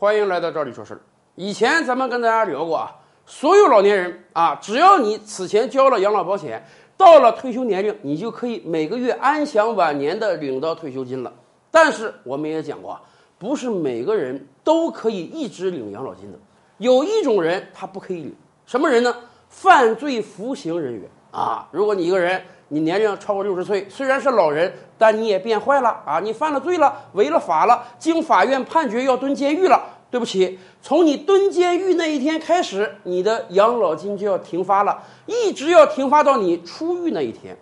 欢迎来到这里说事儿。以前咱们跟大家聊过啊，所有老年人啊，只要你此前交了养老保险，到了退休年龄，你就可以每个月安享晚年的领到退休金了。但是我们也讲过，不是每个人都可以一直领养老金的，有一种人他不可以领，什么人呢？犯罪服刑人员啊！如果你一个人，你年龄超过六十岁，虽然是老人，但你也变坏了啊！你犯了罪了，违了法了，经法院判决要蹲监狱了。对不起，从你蹲监狱那一天开始，你的养老金就要停发了，一直要停发到你出狱那一天。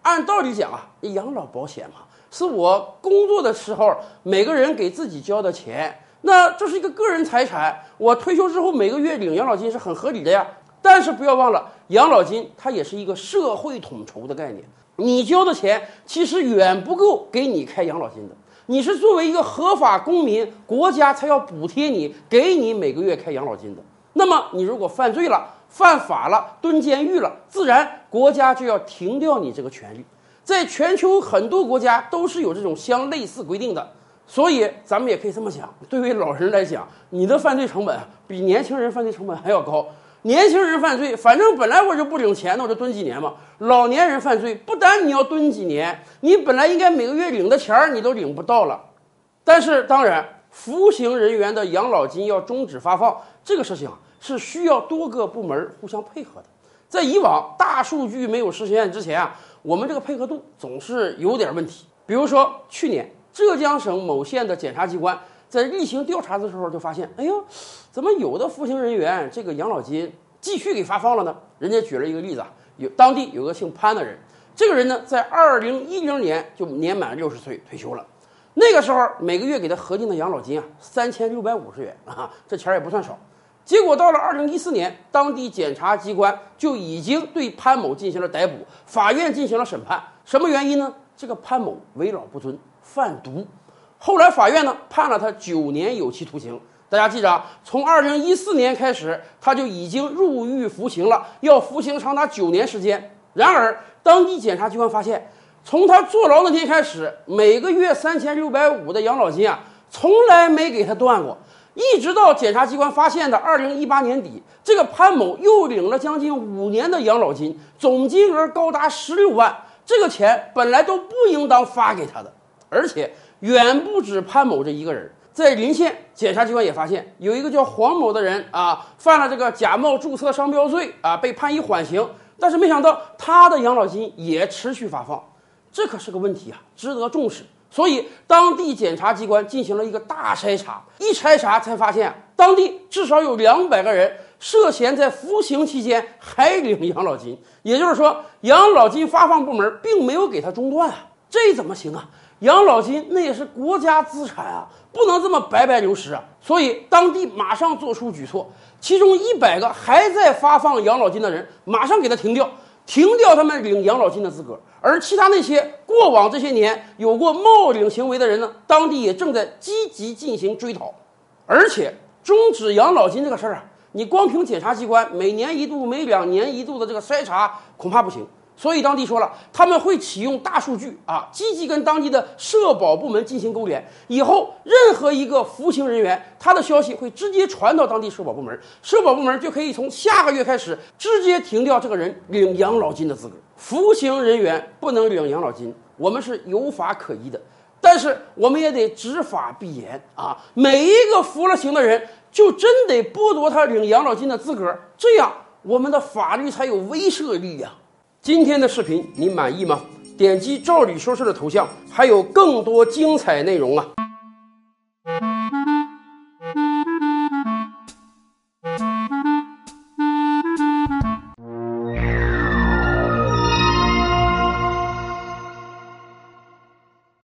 按道理讲啊，养老保险嘛，是我工作的时候每个人给自己交的钱，那这是一个个人财产，我退休之后每个月领养老金是很合理的呀。但是不要忘了，养老金它也是一个社会统筹的概念。你交的钱其实远不够给你开养老金的。你是作为一个合法公民，国家才要补贴你，给你每个月开养老金的。那么你如果犯罪了、犯法了、蹲监狱了，自然国家就要停掉你这个权利。在全球很多国家都是有这种相类似规定的。所以咱们也可以这么想：对于老人来讲，你的犯罪成本比年轻人犯罪成本还要高。年轻人犯罪，反正本来我就不领钱，那我就蹲几年嘛。老年人犯罪，不单你要蹲几年，你本来应该每个月领的钱儿你都领不到了。但是当然，服刑人员的养老金要终止发放，这个事情啊是需要多个部门互相配合的。在以往大数据没有实现之前啊，我们这个配合度总是有点问题。比如说去年浙江省某县的检察机关。在例行调查的时候，就发现，哎呦，怎么有的服刑人员这个养老金继续给发放了呢？人家举了一个例子啊，有当地有个姓潘的人，这个人呢，在二零一零年就年满六十岁退休了，那个时候每个月给他核定的养老金啊，三千六百五十元啊，这钱也不算少。结果到了二零一四年，当地检察机关就已经对潘某进行了逮捕，法院进行了审判。什么原因呢？这个潘某为老不尊，贩毒。后来法院呢判了他九年有期徒刑。大家记着啊，从二零一四年开始，他就已经入狱服刑了，要服刑长达九年时间。然而，当地检察机关发现，从他坐牢那天开始，每个月三千六百五的养老金啊，从来没给他断过。一直到检察机关发现的二零一八年底，这个潘某又领了将近五年的养老金，总金额高达十六万。这个钱本来都不应当发给他的，而且。远不止潘某这一个人，在临县检察机关也发现有一个叫黄某的人啊，犯了这个假冒注册商标罪啊，被判以缓刑。但是没想到他的养老金也持续发放，这可是个问题啊，值得重视。所以当地检察机关进行了一个大筛查，一筛查才发现，当地至少有两百个人涉嫌在服刑期间还领养老金，也就是说，养老金发放部门并没有给他中断啊，这怎么行啊？养老金那也是国家资产啊，不能这么白白流失啊！所以当地马上做出举措，其中一百个还在发放养老金的人，马上给他停掉，停掉他们领养老金的资格。而其他那些过往这些年有过冒领行为的人呢，当地也正在积极进行追讨。而且终止养老金这个事儿啊，你光凭检察机关每年一度、每两年一度的这个筛查，恐怕不行。所以当地说了，他们会启用大数据啊，积极跟当地的社保部门进行勾连。以后任何一个服刑人员，他的消息会直接传到当地社保部门，社保部门就可以从下个月开始直接停掉这个人领养老金的资格。服刑人员不能领养老金，我们是有法可依的，但是我们也得执法必严啊！每一个服了刑的人，就真得剥夺他领养老金的资格，这样我们的法律才有威慑力呀。今天的视频你满意吗？点击“赵理说事”的头像，还有更多精彩内容啊！